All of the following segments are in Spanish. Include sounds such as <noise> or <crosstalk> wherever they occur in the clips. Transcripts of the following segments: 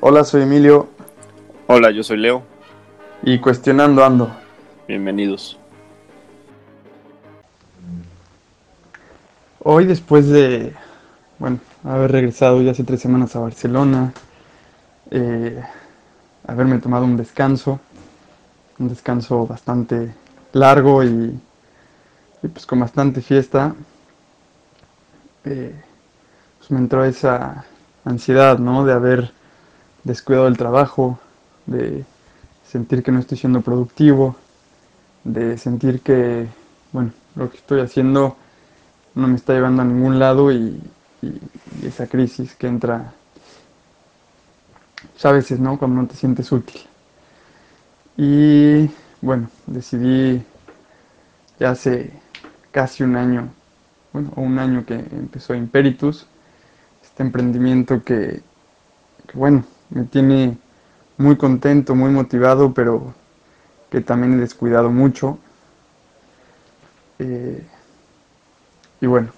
Hola, soy Emilio Hola, yo soy Leo. y cuestionando ando. Bienvenidos. Hoy después de, bueno, haber regresado ya hace tres semanas a Barcelona, eh, haberme tomado un descanso, un descanso bastante largo y, y pues con bastante fiesta, eh, pues me entró esa ansiedad, ¿no? De haber descuidado el trabajo, de sentir que no estoy siendo productivo, de sentir que, bueno, lo que estoy haciendo no me está llevando a ningún lado y, esa crisis que entra pues, a veces, ¿no? Cuando no te sientes útil. Y bueno, decidí ya hace casi un año, bueno, o un año que empezó Imperitus, este emprendimiento que, bueno, me tiene muy contento, muy motivado, pero que también he descuidado mucho. Eh, y bueno,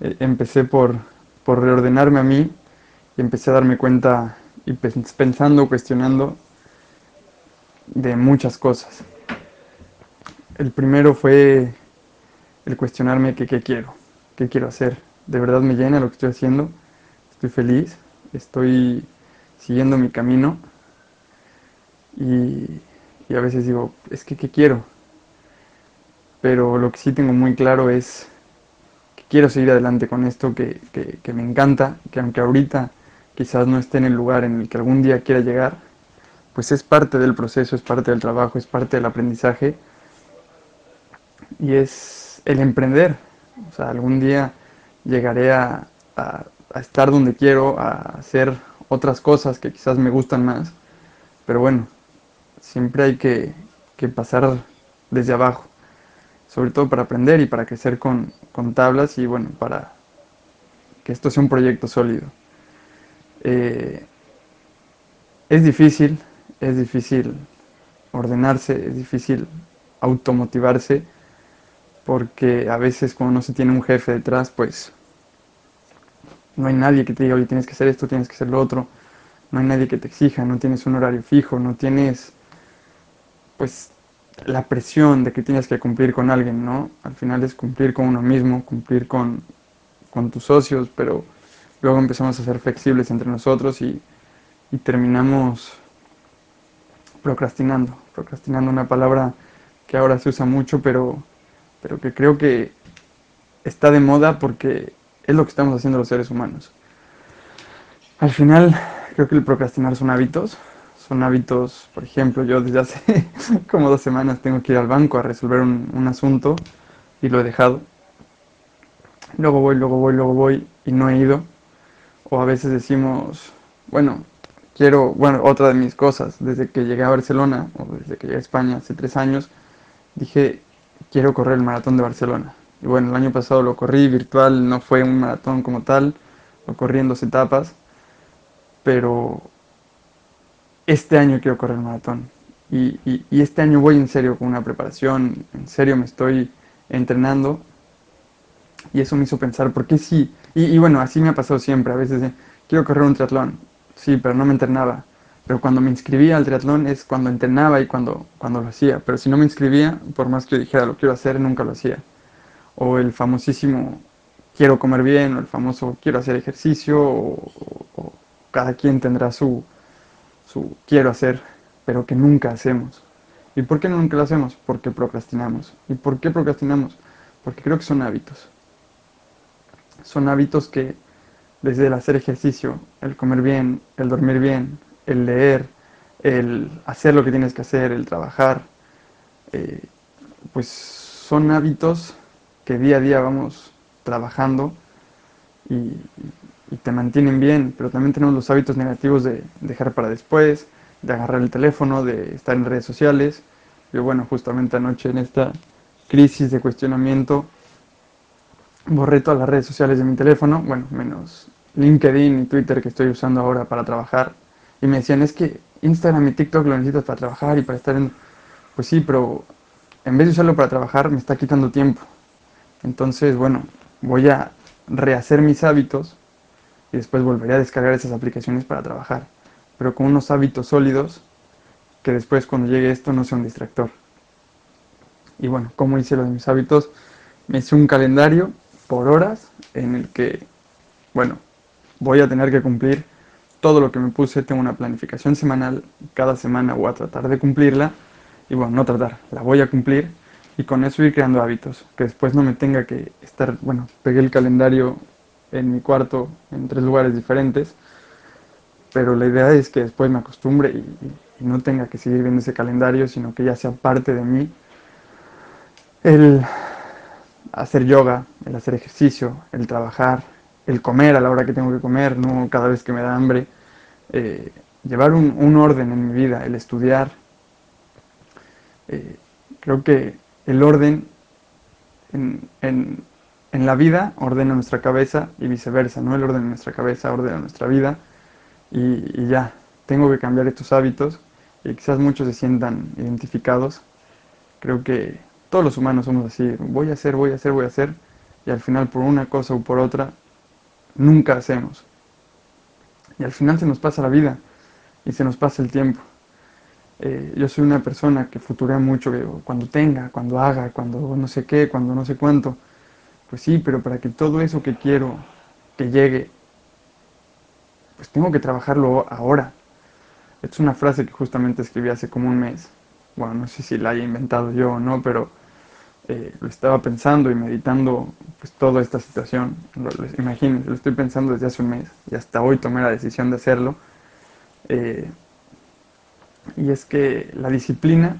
eh, empecé por, por reordenarme a mí y empecé a darme cuenta y pens- pensando, cuestionando de muchas cosas. El primero fue el cuestionarme que qué quiero, qué quiero hacer. ¿De verdad me llena lo que estoy haciendo? ¿Estoy feliz? ¿Estoy siguiendo mi camino? Y, y a veces digo, es que qué quiero. Pero lo que sí tengo muy claro es que quiero seguir adelante con esto, que, que- me encanta, que aunque ahorita quizás no esté en el lugar en el que algún día quiera llegar, pues es parte del proceso, es parte del trabajo, es parte del aprendizaje y es el emprender. O sea, algún día llegaré a, a- a estar donde quiero, a hacer otras cosas que quizás me gustan más, pero bueno, siempre hay que, que pasar desde abajo, sobre todo para aprender y para crecer con, con tablas y bueno, para que esto sea un proyecto sólido. Eh, es difícil, es difícil ordenarse, es difícil automotivarse, porque a veces cuando no se tiene un jefe detrás, pues no hay nadie que te diga, oye, tienes que hacer esto, tienes que hacer lo otro, no hay nadie que te exija, no tienes un horario fijo, no tienes, pues, la presión de que tienes que cumplir con alguien, ¿no? Al final es cumplir con uno mismo, cumplir con, con tus socios, pero luego empezamos a ser flexibles entre nosotros y, y terminamos procrastinando. Procrastinando una palabra que ahora se usa mucho, pero, pero que creo que está de moda porque es lo que estamos haciendo los seres humanos. Al final, creo que el procrastinar son hábitos. Son hábitos, por ejemplo, yo desde hace <laughs> como dos semanas tengo que ir al banco a resolver un, un asunto y lo he dejado. Luego voy, luego voy, luego voy y no he ido. O a veces decimos, bueno, quiero, bueno, otra de mis cosas, desde que llegué a Barcelona, o desde que llegué a España hace tres años, dije, quiero correr el maratón de Barcelona. Y bueno, el año pasado lo corrí virtual, no fue un maratón como tal, lo corrí en dos etapas, pero este año quiero correr el maratón. Y, y- y este año voy en serio con una preparación, en serio me estoy entrenando. Y eso me hizo pensar, ¿por qué sí? Y, y bueno, así me ha pasado siempre. A veces, de, quiero correr un triatlón. Sí, pero no me entrenaba. Pero cuando me inscribía al triatlón es cuando entrenaba y cuando, cuando lo hacía. Pero si no me inscribía, por más que dijera lo quiero hacer, nunca lo hacía. O el famosísimo quiero comer bien, o el famoso quiero hacer ejercicio, o, cada quien tendrá su, su quiero hacer, pero que nunca hacemos. ¿Y por qué nunca lo hacemos? Porque procrastinamos. ¿Y por qué procrastinamos? Porque creo que son hábitos. Son hábitos que desde el hacer ejercicio, el comer bien, el dormir bien, el leer, el hacer lo que tienes que hacer, el trabajar, eh, pues son hábitos que día a día vamos trabajando y, te mantienen bien, pero también tenemos los hábitos negativos de dejar para después, de agarrar el teléfono, de estar en redes sociales. Yo, bueno, justamente anoche en esta crisis de cuestionamiento, borré todas las redes sociales de mi teléfono, bueno, menos LinkedIn y Twitter que estoy usando ahora para trabajar. Y me decían, es que Instagram y TikTok lo necesitas para trabajar y para estar en... Pues sí, pero en vez de usarlo para trabajar, me está quitando tiempo. Entonces, bueno, voy a rehacer mis hábitos y después volvería a descargar esas aplicaciones para trabajar, pero con unos hábitos sólidos que después cuando llegue esto no sea un distractor. Y bueno, como hice lo de mis hábitos? Me hice un calendario por horas en el que, bueno, voy a tener que cumplir todo lo que me puse, tengo una planificación semanal, cada semana voy a tratar de cumplirla, y bueno, no tratar, la voy a cumplir, y con eso ir creando hábitos, que después no me tenga que estar, bueno, pegué el calendario en mi cuarto en tres lugares diferentes, pero la idea es que después me acostumbre y, y no tenga que seguir viendo ese calendario, sino que ya sea parte de mí el hacer yoga, el hacer ejercicio, el trabajar, el comer a la hora que tengo que comer, no cada vez que me da hambre, eh, llevar un, orden en mi vida, el estudiar. Eh, creo que el orden en, la vida ordena nuestra cabeza y viceversa, ¿no? El orden en nuestra cabeza ordena nuestra vida y, y ya, tengo que cambiar estos hábitos y quizás muchos se sientan identificados. Creo que todos los humanos somos así, voy a hacer, voy a hacer, voy a hacer, y al final por una cosa o por otra, nunca hacemos. Y al final se nos pasa la vida y se nos pasa el tiempo. Eh, yo soy una persona que futurea mucho, cuando tenga, cuando haga, cuando no sé qué, cuando no sé cuánto. Pues sí, pero para que todo eso que quiero que llegue, pues tengo que trabajarlo ahora. Es una frase que justamente escribí hace como un mes. Bueno, no sé si la haya inventado yo o no, pero eh, lo estaba pensando y meditando pues toda esta situación. imagínense, lo estoy pensando desde hace un mes y hasta hoy tomé la decisión de hacerlo. Eh, y es que la disciplina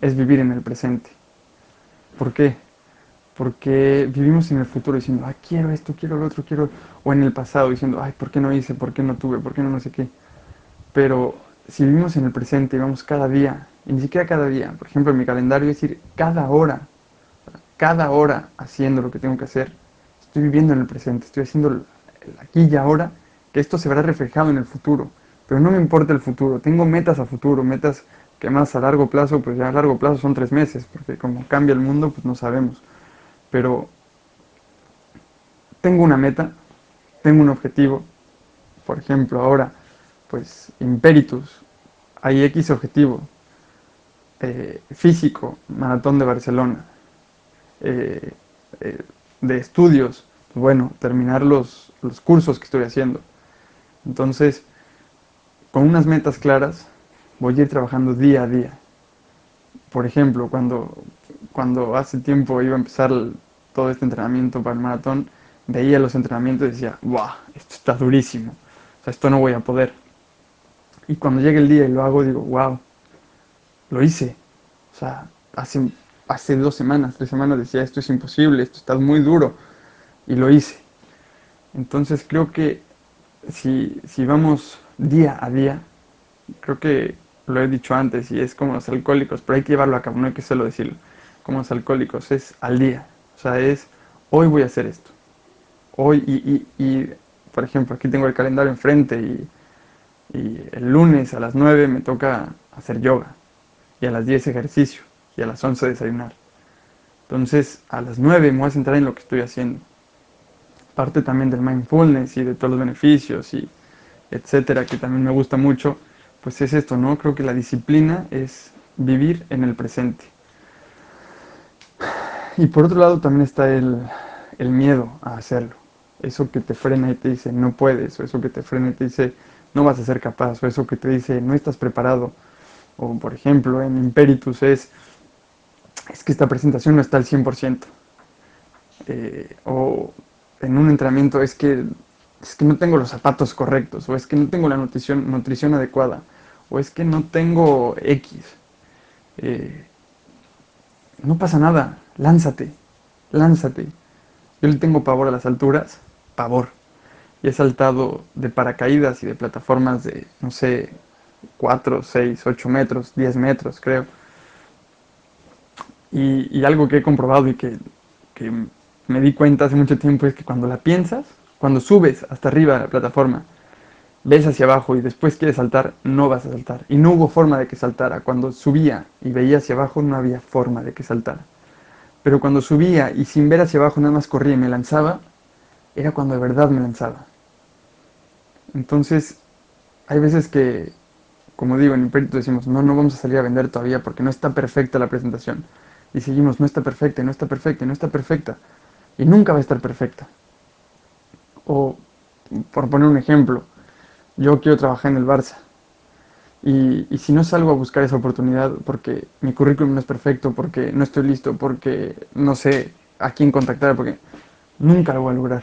es vivir en el presente. ¿Por qué? Porque vivimos en el futuro diciendo, ay, quiero esto, quiero lo otro, quiero... O en el pasado diciendo, ay, ¿por qué no hice? ¿Por qué no tuve? ¿Por qué no no sé qué? Pero si vivimos en el presente y vamos cada día, y ni siquiera cada día, por ejemplo, en mi calendario es decir, cada hora cada hora haciendo lo que tengo que hacer, estoy viviendo en el presente, estoy haciendo aquí y ahora, que esto se verá reflejado en el futuro. Pero no me importa el futuro, tengo metas a futuro, metas que más a largo plazo, pues ya a largo plazo son tres meses, porque como cambia el mundo, pues no sabemos. Pero tengo una meta, tengo un objetivo, por ejemplo, ahora, pues Imperitus, hay X objetivo, eh, físico, maratón de Barcelona, eh, eh, de estudios, bueno, terminar los, los cursos que estoy haciendo. Entonces, con unas metas claras, voy a ir trabajando día a día. Por ejemplo, cuando, cuando hace tiempo iba a empezar todo este entrenamiento para el maratón, veía los entrenamientos y decía, ¡guau! Esto está durísimo. O sea, esto no voy a poder. Y cuando llegue el día y lo hago, digo, ¡wow! Lo hice. O sea, hace hace dos semanas, tres semanas decía, esto es imposible, esto está muy duro, y lo hice. Entonces creo que si, si vamos día a día, creo que lo he dicho antes, y es como los alcohólicos, pero hay que llevarlo a cabo, no hay que solo decirlo, como los alcohólicos, es al día, o sea, es hoy voy a hacer esto, hoy, y, y, por ejemplo, aquí tengo el calendario enfrente, y, y el lunes a las 9 me toca hacer yoga, y a las 10 ejercicio, y a las 11 desayunar. Entonces, a las 9 me voy a centrar en lo que estoy haciendo. Parte también del mindfulness y de todos los beneficios y etcétera, que también me gusta mucho, pues es esto, ¿no? Creo que la disciplina es vivir en el presente. Y por otro lado también está el, el miedo a hacerlo. Eso que te frena y te dice no puedes, o eso que te frena y te dice no vas a ser capaz, o eso que te dice no estás preparado. O por ejemplo en Imperitus es es que esta presentación no está al 100%. Eh, o en un entrenamiento es que, es que no tengo los zapatos correctos, o es que no tengo la nutrición, nutrición adecuada, o es que no tengo X. Eh, no pasa nada, lánzate, lánzate. Yo le tengo pavor a las alturas, pavor. Y he saltado de paracaídas y de plataformas de, no sé, 4, 6, 8 metros, 10 metros, creo y, algo que he comprobado y que, me di cuenta hace mucho tiempo es que cuando la piensas, cuando subes hasta arriba de la plataforma, ves hacia abajo y después quieres saltar, no vas a saltar. Y no hubo forma de que saltara. Cuando subía y veía hacia abajo, no había forma de que saltara. Pero cuando subía y sin ver hacia abajo nada más corría y me lanzaba, era cuando de verdad me lanzaba. Entonces, hay veces que, como digo, en Imperito decimos, no, no vamos a salir a vender todavía porque no está perfecta la presentación. Y seguimos, no está perfecta, no está perfecta, no está perfecta. Y nunca va a estar perfecta. O, por poner un ejemplo, yo quiero trabajar en el Barça. Y, si no salgo a buscar esa oportunidad porque mi currículum no es perfecto, porque no estoy listo, porque no sé a quién contactar, porque nunca lo voy a lograr.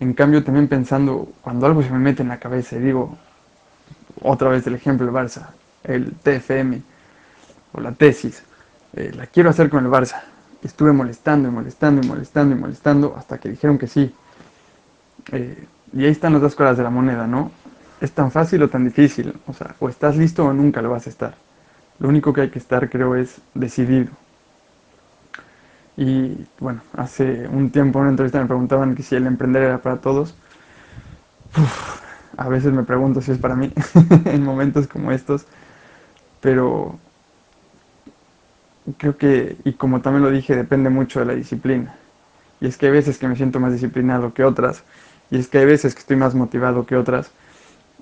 En cambio, también pensando, cuando algo se me mete en la cabeza y digo, otra vez el ejemplo del Barça, el TFM o la tesis, eh, la quiero hacer con el Barça. Estuve molestando y molestando y molestando y molestando hasta que dijeron que sí. Eh, y ahí están las dos caras de la moneda, ¿no? Es tan fácil o tan difícil. O sea, o estás listo o nunca lo vas a estar. Lo único que hay que estar, creo, es decidido. Y bueno, hace un tiempo en una entrevista me preguntaban que si el emprender era para todos. a veces me pregunto si es para mí <laughs> en momentos como estos. Pero creo que, y como también lo dije, depende mucho de la disciplina. Y es que hay veces que me siento más disciplinado que otras. Y es que hay veces que estoy más motivado que otras.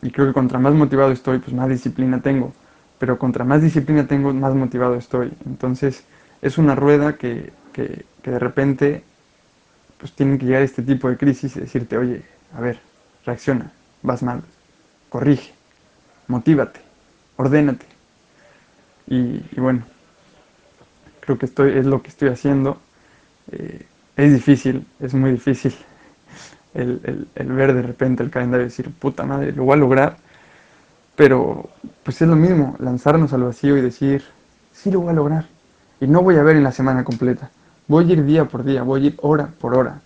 Y creo que contra más motivado estoy, pues más disciplina tengo. Pero contra más disciplina tengo, más motivado estoy. Entonces es una rueda que, que, que de repente pues tienen que llegar a este tipo de crisis y decirte, oye, a ver, reacciona, vas mal, corrige, motívate, ordénate. Y, bueno, creo que estoy, es lo que estoy haciendo. Eh, es difícil, es muy difícil el, el, ver de repente el calendario y decir, puta madre, lo voy a lograr. Pero pues es lo mismo, lanzarnos al vacío y decir, sí lo voy a lograr. Y no voy a ver en la semana completa. Voy a ir día por día, voy a ir hora por hora.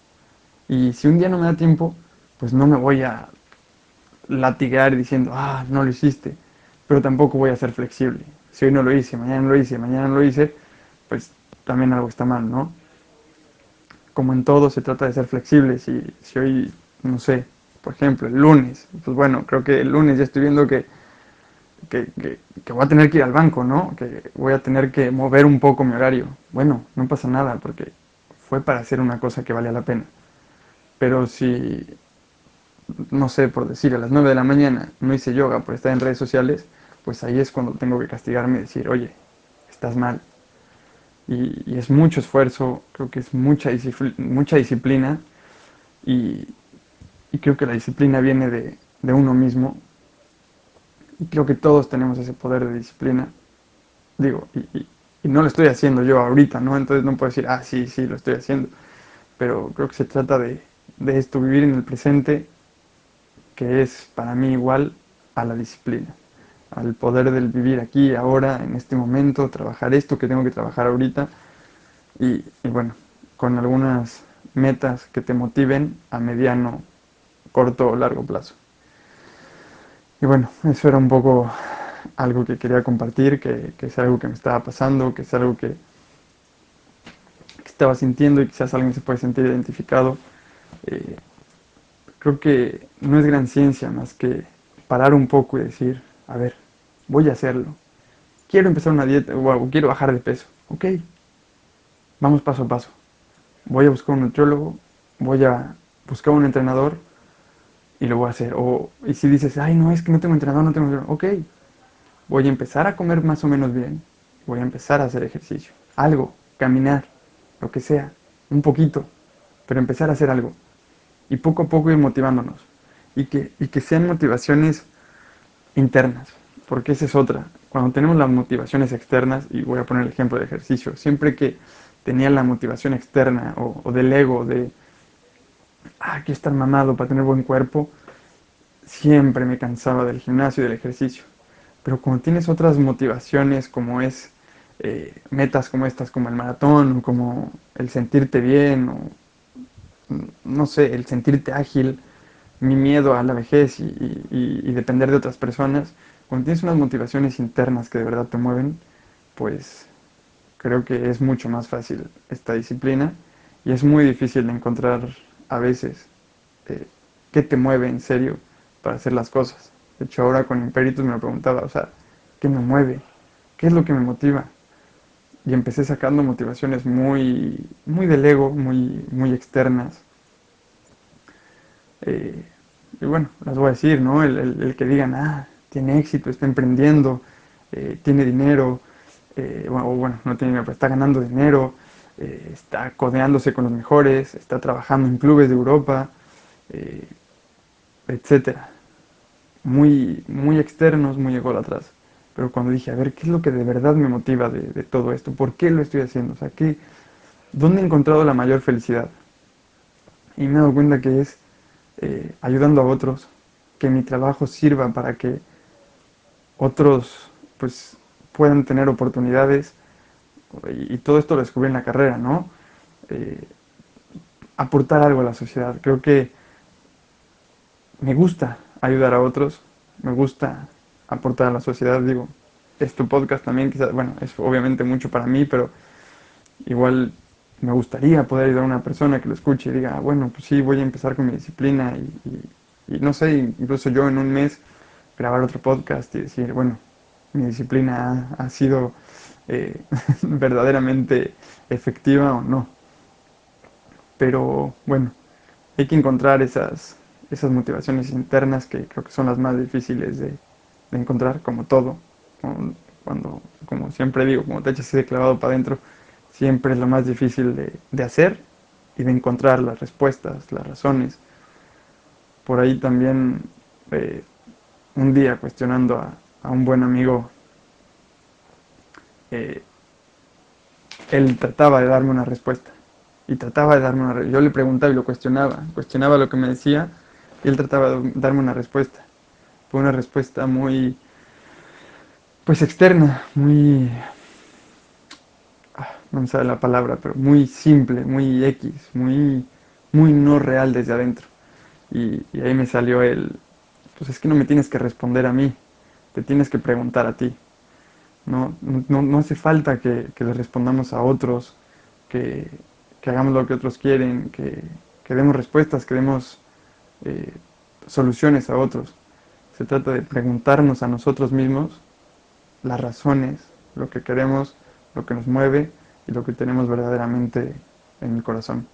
Y si un día no me da tiempo, pues no me voy a latigar diciendo, ah, no lo hiciste. Pero tampoco voy a ser flexible. Si hoy no lo hice, mañana no lo hice, mañana no lo hice, pues también algo está mal, ¿no? Como en todo se trata de ser flexible. Si, si hoy, no sé, por ejemplo, el lunes, pues bueno, creo que el lunes ya estoy viendo que, que, que, que, voy a tener que ir al banco, ¿no? Que voy a tener que mover un poco mi horario. Bueno, no pasa nada porque fue para hacer una cosa que valía la pena. Pero si, no sé, por decir, a las 9 de la mañana no hice yoga por estar en redes sociales, pues ahí es cuando tengo que castigarme y decir, oye, estás mal, y, es mucho esfuerzo, creo que es mucha, mucha disciplina y, y, creo que la disciplina viene de, de, uno mismo y creo que todos tenemos ese poder de disciplina. Digo, y, y, no lo estoy haciendo yo ahorita, ¿no? Entonces no puedo decir, ah, sí, sí, lo estoy haciendo. Pero creo que se trata de, de esto, vivir en el presente, que es para mí igual a la disciplina al poder del vivir aquí, ahora, en este momento, trabajar esto que tengo que trabajar ahorita y, bueno, con algunas metas que te motiven a mediano, corto o largo plazo. Y bueno, eso era un poco algo que quería compartir, que, que es algo que me estaba pasando, que es algo que, que, estaba sintiendo y quizás alguien se puede sentir identificado. Eh, creo que no es gran ciencia más que parar un poco y decir, a ver, voy a hacerlo. Quiero empezar una dieta o quiero bajar de peso. Ok, vamos paso a paso. Voy a buscar un nutriólogo, voy a buscar un entrenador y lo voy a hacer. O, y si dices, ay, no, es que no tengo entrenador, no tengo entrenador. Ok, voy a empezar a comer más o menos bien. Voy a empezar a hacer ejercicio. Algo, caminar, lo que sea, un poquito, pero empezar a hacer algo. Y poco a poco ir motivándonos. Y que, y que sean motivaciones internas porque esa es otra. Cuando tenemos las motivaciones externas, y voy a poner el ejemplo de ejercicio, siempre que tenía la motivación externa o, o del ego, de, ah, estar mamado para tener buen cuerpo, siempre me cansaba del gimnasio y del ejercicio. Pero cuando tienes otras motivaciones como es eh, metas como estas, como el maratón, como el sentirte bien, o no sé, el sentirte ágil, mi miedo a la vejez y depender de otras personas, cuando tienes unas motivaciones internas que de verdad te mueven, pues creo que es mucho más fácil esta disciplina y es muy difícil encontrar a veces eh, qué te mueve en serio para hacer las cosas. De hecho, ahora con Imperitus me lo preguntaba, o sea, ¿qué me mueve? ¿Qué es lo que me motiva? Y empecé sacando motivaciones muy, muy del ego, muy, muy externas. Eh, y bueno, las voy a decir, ¿no? El, que digan, ah, tiene éxito, está emprendiendo, eh, tiene dinero, eh, o bueno, no tiene dinero, pero está ganando dinero, eh, está codeándose con los mejores, está trabajando en clubes de Europa, etcétera. Muy, muy externos, muy atrás Pero cuando dije, a ver, ¿qué es lo que de verdad me motiva de, todo esto? ¿Por qué lo estoy haciendo? O sea, ¿qué, ¿dónde he encontrado la mayor felicidad? Y me he dado cuenta que es ayudando a otros, que mi trabajo sirva para que otros pues puedan tener oportunidades y, todo esto lo descubrí en la carrera, ¿no? Eh, aportar algo a la sociedad. Creo que me gusta ayudar a otros, me gusta aportar a la sociedad, digo, es tu podcast también, quizás, bueno, es obviamente mucho para mí, pero igual me gustaría poder ayudar a una persona que lo escuche y diga, bueno, pues sí, voy a empezar con mi disciplina y, no sé, incluso yo en un mes grabar otro podcast y decir, bueno, mi disciplina ha, sido eh, <laughs> verdaderamente efectiva o no. Pero bueno, hay que encontrar esas, esas motivaciones internas que creo que son las más difíciles de, encontrar, como todo. Cuando, como siempre digo, como te echas así de clavado para adentro, siempre es lo más difícil de, hacer y de encontrar las respuestas, las razones. Por ahí también eh, un día cuestionando a, un buen amigo, eh, él trataba de darme una respuesta y trataba de darme una Yo le preguntaba y lo cuestionaba, cuestionaba lo que me decía y él trataba de darme una respuesta. Fue una respuesta muy, pues externa, muy no me sabe la palabra, pero muy simple, muy X, muy, muy no real desde adentro. Y, ahí me salió el, pues es que no me tienes que responder a mí, te tienes que preguntar a ti. No, no, hace falta que, le respondamos a otros, que, hagamos lo que otros quieren, que, demos respuestas, que demos eh, soluciones a otros. Se trata de preguntarnos a nosotros mismos las razones, lo que queremos, lo que nos mueve y lo que tenemos verdaderamente en mi corazón.